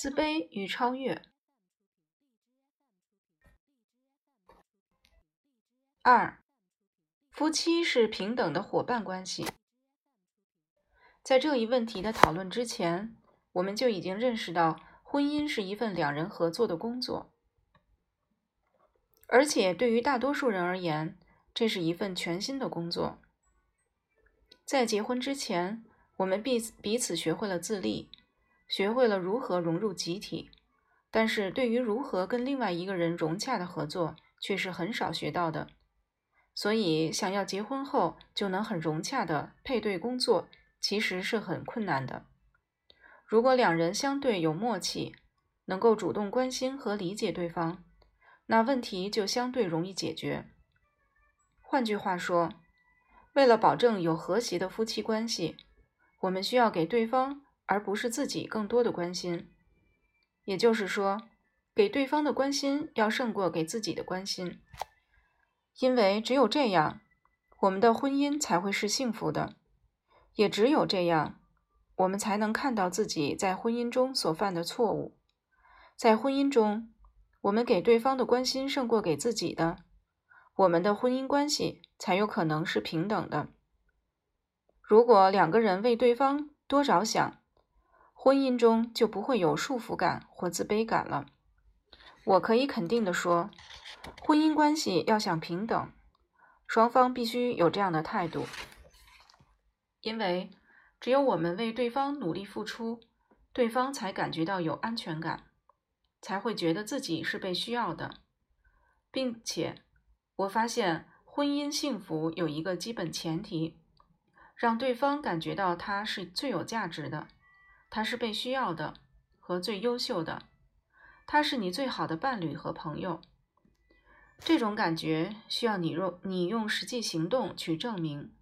自卑与超越。二，夫妻是平等的伙伴关系。在这一问题的讨论之前，我们就已经认识到，婚姻是一份两人合作的工作，而且对于大多数人而言，这是一份全新的工作。在结婚之前，我们彼彼此学会了自立，学会了如何融入集体，但是对于如何跟另外一个人融洽的合作，却是很少学到的。所以，想要结婚后就能很融洽的配对工作。其实是很困难的。如果两人相对有默契，能够主动关心和理解对方，那问题就相对容易解决。换句话说，为了保证有和谐的夫妻关系，我们需要给对方而不是自己更多的关心。也就是说，给对方的关心要胜过给自己的关心，因为只有这样，我们的婚姻才会是幸福的。也只有这样，我们才能看到自己在婚姻中所犯的错误。在婚姻中，我们给对方的关心胜过给自己的，我们的婚姻关系才有可能是平等的。如果两个人为对方多着想，婚姻中就不会有束缚感或自卑感了。我可以肯定的说，婚姻关系要想平等，双方必须有这样的态度。因为只有我们为对方努力付出，对方才感觉到有安全感，才会觉得自己是被需要的，并且我发现婚姻幸福有一个基本前提，让对方感觉到他是最有价值的，他是被需要的和最优秀的，他是你最好的伴侣和朋友。这种感觉需要你用你用实际行动去证明。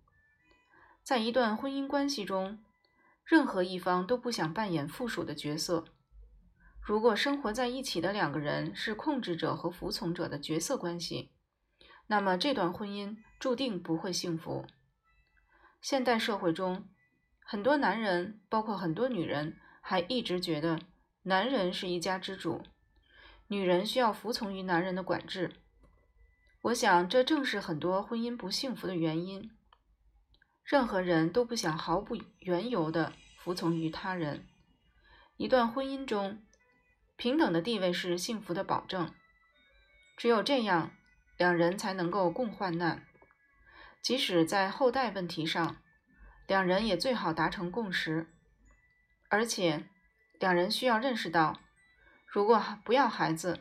在一段婚姻关系中，任何一方都不想扮演附属的角色。如果生活在一起的两个人是控制者和服从者的角色关系，那么这段婚姻注定不会幸福。现代社会中，很多男人，包括很多女人，还一直觉得男人是一家之主，女人需要服从于男人的管制。我想，这正是很多婚姻不幸福的原因。任何人都不想毫不缘由地服从于他人。一段婚姻中，平等的地位是幸福的保证。只有这样，两人才能够共患难。即使在后代问题上，两人也最好达成共识。而且，两人需要认识到，如果不要孩子，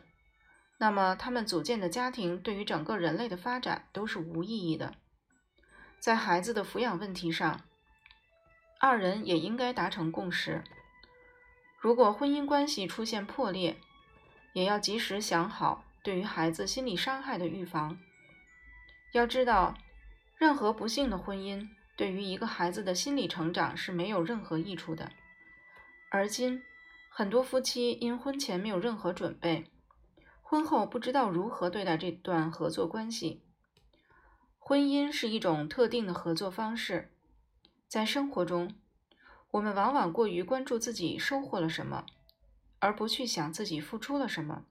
那么他们组建的家庭对于整个人类的发展都是无意义的。在孩子的抚养问题上，二人也应该达成共识。如果婚姻关系出现破裂，也要及时想好对于孩子心理伤害的预防。要知道，任何不幸的婚姻对于一个孩子的心理成长是没有任何益处的。而今，很多夫妻因婚前没有任何准备，婚后不知道如何对待这段合作关系。婚姻是一种特定的合作方式，在生活中，我们往往过于关注自己收获了什么，而不去想自己付出了什么。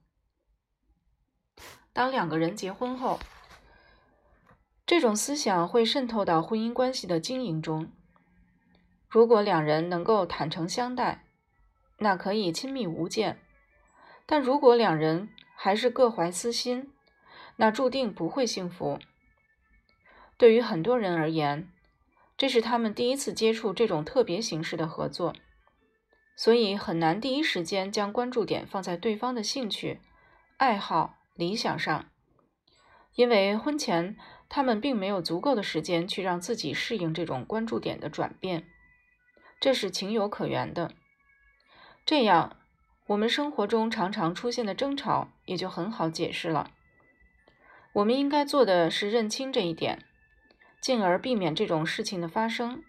当两个人结婚后，这种思想会渗透到婚姻关系的经营中。如果两人能够坦诚相待，那可以亲密无间；但如果两人还是各怀私心，那注定不会幸福。对于很多人而言，这是他们第一次接触这种特别形式的合作，所以很难第一时间将关注点放在对方的兴趣、爱好、理想上，因为婚前他们并没有足够的时间去让自己适应这种关注点的转变，这是情有可原的。这样，我们生活中常常出现的争吵也就很好解释了。我们应该做的是认清这一点。进而避免这种事情的发生。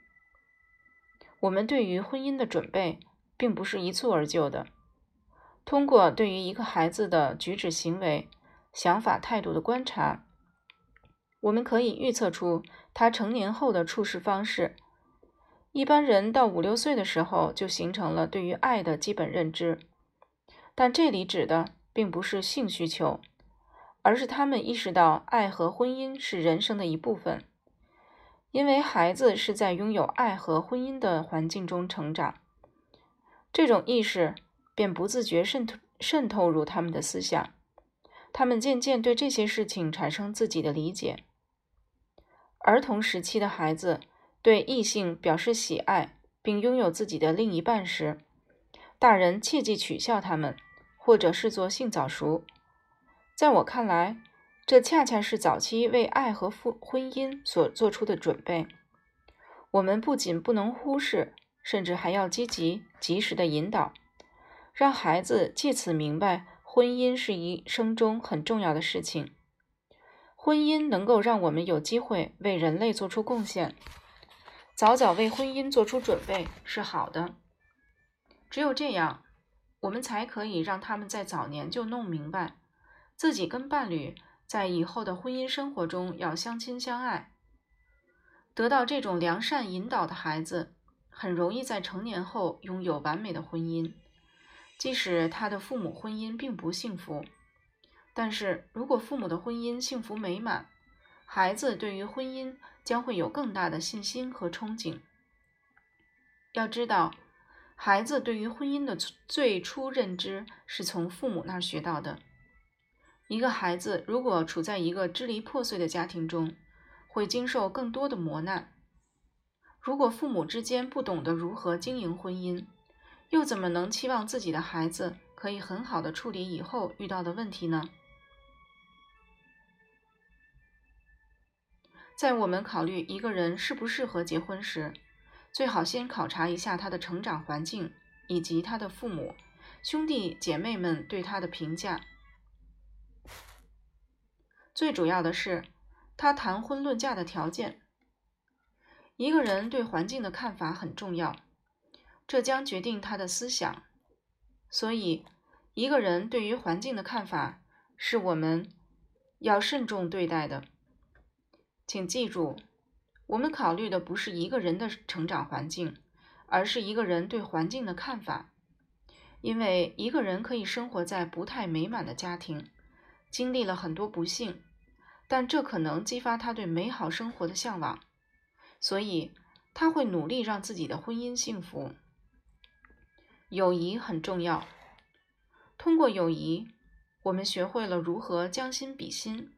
我们对于婚姻的准备并不是一蹴而就的。通过对于一个孩子的举止行为、想法态度的观察，我们可以预测出他成年后的处事方式。一般人到五六岁的时候就形成了对于爱的基本认知，但这里指的并不是性需求，而是他们意识到爱和婚姻是人生的一部分，因为孩子是在拥有爱和婚姻的环境中成长，这种意识便不自觉渗透渗透入他们的思想，他们渐渐对这些事情产生自己的理解。儿童时期的孩子对异性表示喜爱，并拥有自己的另一半时，大人切忌取笑他们。或者视作性早熟，在我看来，这恰恰是早期为爱和婚婚姻所做出的准备。我们不仅不能忽视，甚至还要积极、及时的引导，让孩子借此明白，婚姻是一生中很重要的事情。婚姻能够让我们有机会为人类做出贡献，早早为婚姻做出准备是好的。只有这样。我们才可以让他们在早年就弄明白，自己跟伴侣在以后的婚姻生活中要相亲相爱。得到这种良善引导的孩子，很容易在成年后拥有完美的婚姻，即使他的父母婚姻并不幸福。但是如果父母的婚姻幸福美满，孩子对于婚姻将会有更大的信心和憧憬。要知道。孩子对于婚姻的最初认知是从父母那儿学到的。一个孩子如果处在一个支离破碎的家庭中，会经受更多的磨难。如果父母之间不懂得如何经营婚姻，又怎么能期望自己的孩子可以很好的处理以后遇到的问题呢？在我们考虑一个人适不适合结婚时，最好先考察一下他的成长环境，以及他的父母、兄弟姐妹们对他的评价。最主要的是，他谈婚论嫁的条件。一个人对环境的看法很重要，这将决定他的思想。所以，一个人对于环境的看法是我们要慎重对待的。请记住。我们考虑的不是一个人的成长环境，而是一个人对环境的看法。因为一个人可以生活在不太美满的家庭，经历了很多不幸，但这可能激发他对美好生活的向往，所以他会努力让自己的婚姻幸福。友谊很重要，通过友谊，我们学会了如何将心比心，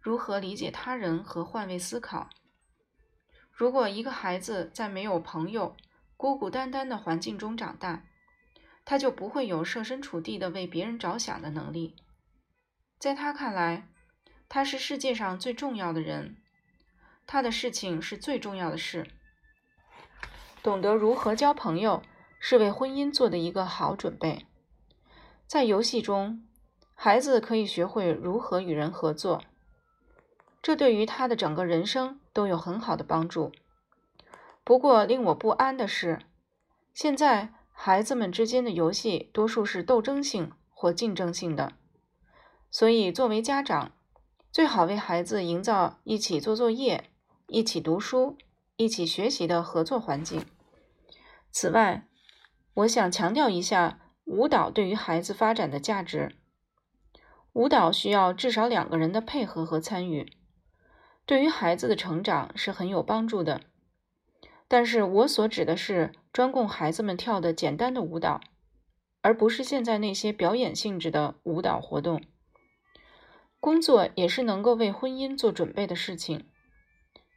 如何理解他人和换位思考。如果一个孩子在没有朋友、孤孤单单的环境中长大，他就不会有设身处地的为别人着想的能力。在他看来，他是世界上最重要的人，他的事情是最重要的事。懂得如何交朋友，是为婚姻做的一个好准备。在游戏中，孩子可以学会如何与人合作。这对于他的整个人生都有很好的帮助。不过，令我不安的是，现在孩子们之间的游戏多数是斗争性或竞争性的。所以，作为家长，最好为孩子营造一起做作业、一起读书、一起学习的合作环境。此外，我想强调一下舞蹈对于孩子发展的价值。舞蹈需要至少两个人的配合和参与。对于孩子的成长是很有帮助的，但是我所指的是专供孩子们跳的简单的舞蹈，而不是现在那些表演性质的舞蹈活动。工作也是能够为婚姻做准备的事情。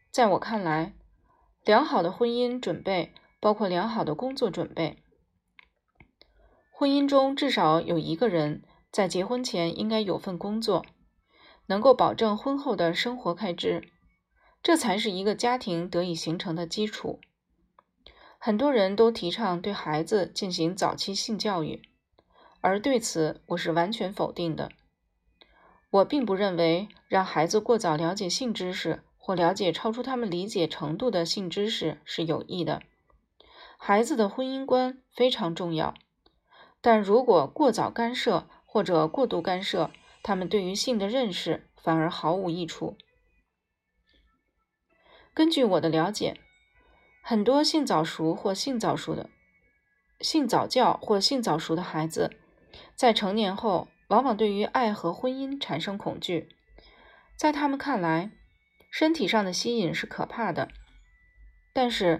在我看来，良好的婚姻准备包括良好的工作准备。婚姻中至少有一个人在结婚前应该有份工作。能够保证婚后的生活开支，这才是一个家庭得以形成的基础。很多人都提倡对孩子进行早期性教育，而对此我是完全否定的。我并不认为让孩子过早了解性知识或了解超出他们理解程度的性知识是有益的。孩子的婚姻观非常重要，但如果过早干涉或者过度干涉，他们对于性的认识反而毫无益处。根据我的了解，很多性早熟或性早熟的、性早教或性早熟的孩子，在成年后往往对于爱和婚姻产生恐惧，在他们看来，身体上的吸引是可怕的。但是，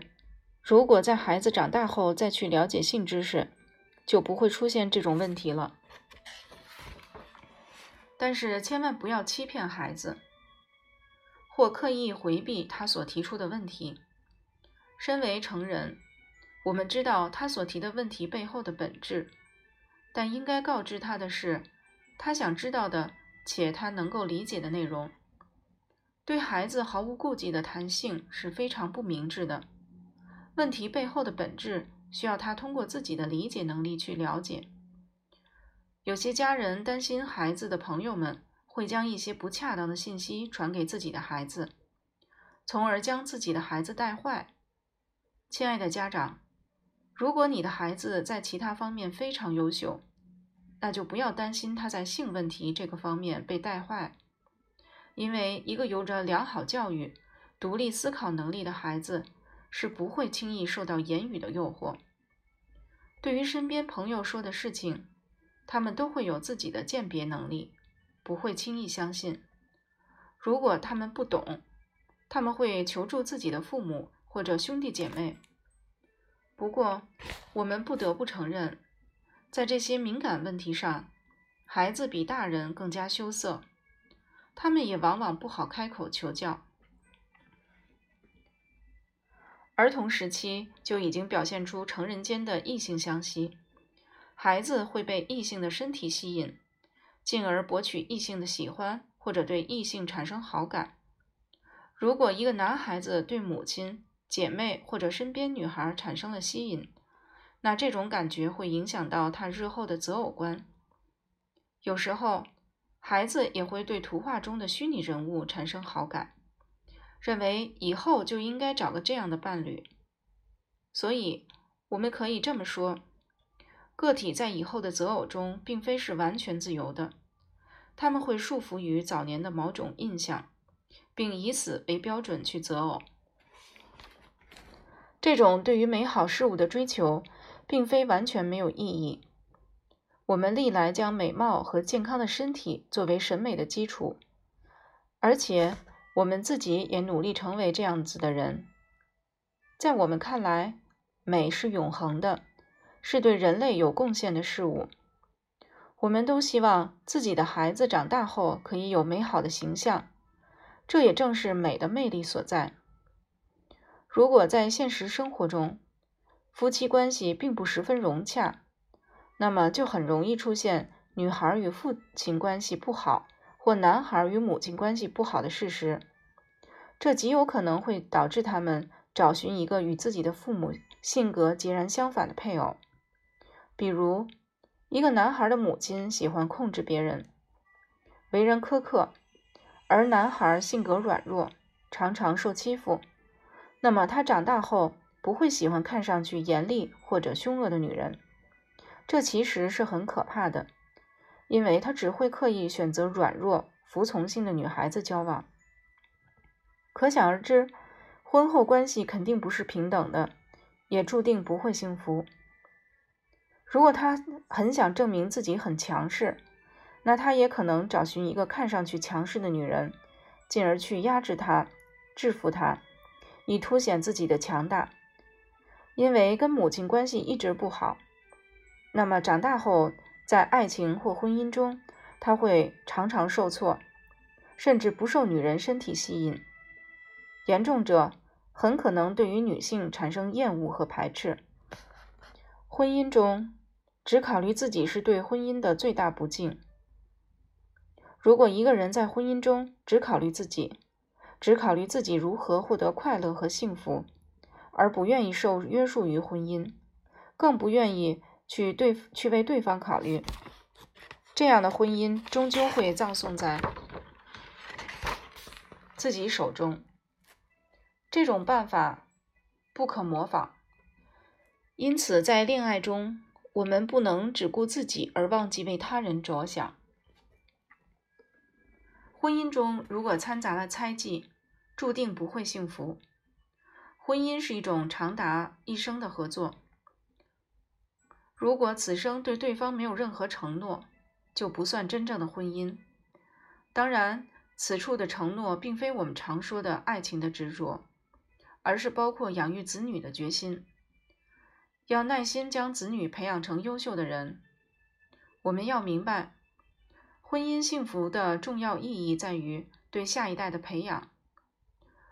如果在孩子长大后再去了解性知识，就不会出现这种问题了。但是千万不要欺骗孩子，或刻意回避他所提出的问题。身为成人，我们知道他所提的问题背后的本质，但应该告知他的是他想知道的且他能够理解的内容。对孩子毫无顾忌的谈性是非常不明智的。问题背后的本质需要他通过自己的理解能力去了解。有些家人担心孩子的朋友们会将一些不恰当的信息传给自己的孩子，从而将自己的孩子带坏。亲爱的家长，如果你的孩子在其他方面非常优秀，那就不要担心他在性问题这个方面被带坏，因为一个有着良好教育、独立思考能力的孩子是不会轻易受到言语的诱惑。对于身边朋友说的事情，他们都会有自己的鉴别能力，不会轻易相信。如果他们不懂，他们会求助自己的父母或者兄弟姐妹。不过，我们不得不承认，在这些敏感问题上，孩子比大人更加羞涩，他们也往往不好开口求教。儿童时期就已经表现出成人间的异性相吸。孩子会被异性的身体吸引，进而博取异性的喜欢，或者对异性产生好感。如果一个男孩子对母亲、姐妹或者身边女孩产生了吸引，那这种感觉会影响到他日后的择偶观。有时候，孩子也会对图画中的虚拟人物产生好感，认为以后就应该找个这样的伴侣。所以，我们可以这么说。个体在以后的择偶中，并非是完全自由的，他们会束缚于早年的某种印象，并以此为标准去择偶。这种对于美好事物的追求，并非完全没有意义。我们历来将美貌和健康的身体作为审美的基础，而且我们自己也努力成为这样子的人。在我们看来，美是永恒的。是对人类有贡献的事物。我们都希望自己的孩子长大后可以有美好的形象，这也正是美的魅力所在。如果在现实生活中，夫妻关系并不十分融洽，那么就很容易出现女孩与父亲关系不好，或男孩与母亲关系不好的事实。这极有可能会导致他们找寻一个与自己的父母性格截然相反的配偶。比如，一个男孩的母亲喜欢控制别人，为人苛刻，而男孩性格软弱，常常受欺负。那么他长大后不会喜欢看上去严厉或者凶恶的女人，这其实是很可怕的，因为他只会刻意选择软弱、服从性的女孩子交往。可想而知，婚后关系肯定不是平等的，也注定不会幸福。如果他很想证明自己很强势，那他也可能找寻一个看上去强势的女人，进而去压制她、制服她，以凸显自己的强大。因为跟母亲关系一直不好，那么长大后在爱情或婚姻中，他会常常受挫，甚至不受女人身体吸引。严重者很可能对于女性产生厌恶和排斥。婚姻中。只考虑自己是对婚姻的最大不敬。如果一个人在婚姻中只考虑自己，只考虑自己如何获得快乐和幸福，而不愿意受约束于婚姻，更不愿意去对去为对方考虑，这样的婚姻终究会葬送在自己手中。这种办法不可模仿，因此在恋爱中。我们不能只顾自己而忘记为他人着想。婚姻中如果掺杂了猜忌，注定不会幸福。婚姻是一种长达一生的合作。如果此生对对方没有任何承诺，就不算真正的婚姻。当然，此处的承诺并非我们常说的爱情的执着，而是包括养育子女的决心。要耐心将子女培养成优秀的人。我们要明白，婚姻幸福的重要意义在于对下一代的培养。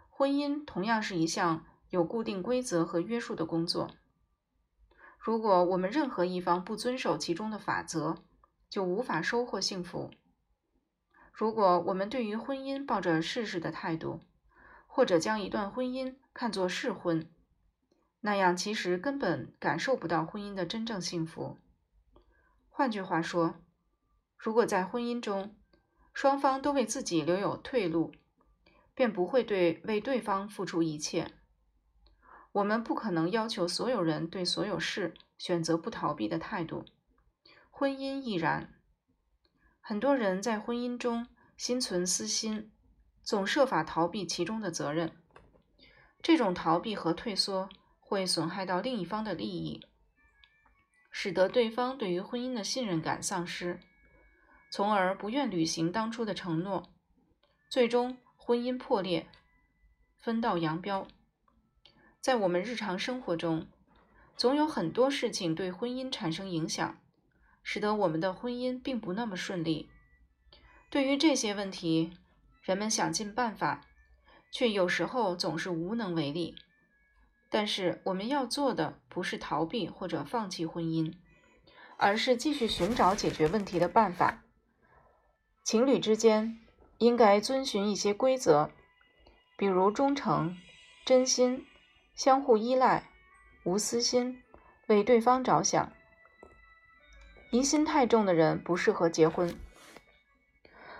婚姻同样是一项有固定规则和约束的工作。如果我们任何一方不遵守其中的法则，就无法收获幸福。如果我们对于婚姻抱着试试的态度，或者将一段婚姻看作试婚，那样其实根本感受不到婚姻的真正幸福。换句话说，如果在婚姻中双方都为自己留有退路，便不会对为对方付出一切。我们不可能要求所有人对所有事选择不逃避的态度，婚姻亦然。很多人在婚姻中心存私心，总设法逃避其中的责任。这种逃避和退缩会损害到另一方的利益，使得对方对于婚姻的信任感丧失，从而不愿履行当初的承诺，最终婚姻破裂，分道扬镳。在我们日常生活中，总有很多事情对婚姻产生影响，使得我们的婚姻并不那么顺利。对于这些问题，人们想尽办法，却有时候总是无能为力。但是我们要做的不是逃避或者放弃婚姻，而是继续寻找解决问题的办法。情侣之间应该遵循一些规则，比如忠诚、真心。相互依赖，无私心，为对方着想。疑心太重的人不适合结婚。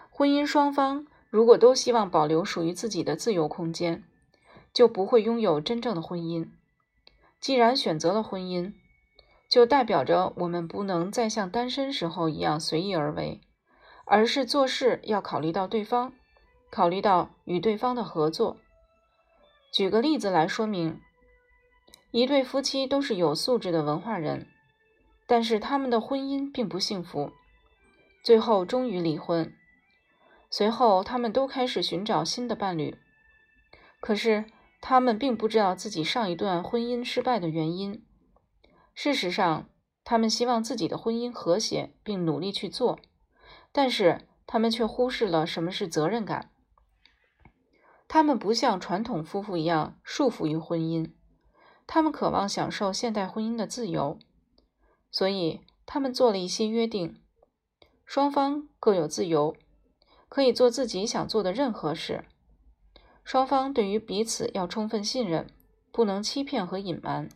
婚姻双方如果都希望保留属于自己的自由空间，就不会拥有真正的婚姻。既然选择了婚姻，就代表着我们不能再像单身时候一样随意而为，而是做事要考虑到对方，考虑到与对方的合作。举个例子来说明。一对夫妻都是有素质的文化人，但是他们的婚姻并不幸福，最后终于离婚。随后，他们都开始寻找新的伴侣，可是他们并不知道自己上一段婚姻失败的原因。事实上，他们希望自己的婚姻和谐，并努力去做，但是他们却忽视了什么是责任感。他们不像传统夫妇一样束缚于婚姻。他们渴望享受现代婚姻的自由，所以他们做了一些约定：双方各有自由，可以做自己想做的任何事。双方对于彼此要充分信任，不能欺骗和隐瞒。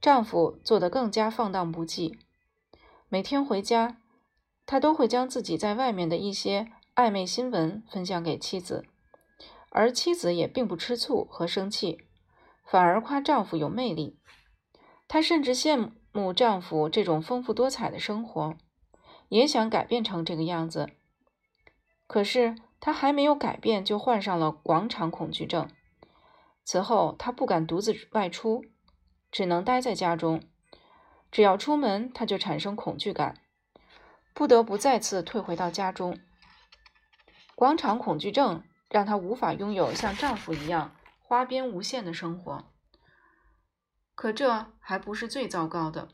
丈夫做得更加放荡不羁，每天回家，他都会将自己在外面的一些暧昧新闻分享给妻子，而妻子也并不吃醋和生气。反而夸丈夫有魅力，她甚至羡慕丈夫这种丰富多彩的生活，也想改变成这个样子。可是她还没有改变，就患上了广场恐惧症。此后，她不敢独自外出，只能待在家中。只要出门，她就产生恐惧感，不得不再次退回到家中。广场恐惧症让她无法拥有像丈夫一样。花边无限的生活，可这还不是最糟糕的。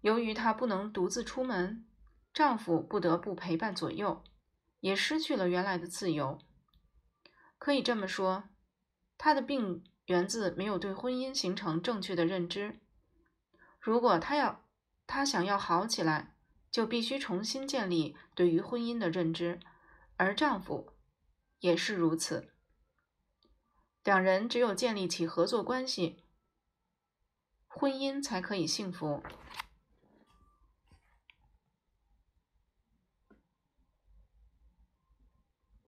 由于她不能独自出门，丈夫不得不陪伴左右，也失去了原来的自由。可以这么说，她的病源自没有对婚姻形成正确的认知。如果她要，她想要好起来，就必须重新建立对于婚姻的认知，而丈夫也是如此。两人只有建立起合作关系，婚姻才可以幸福。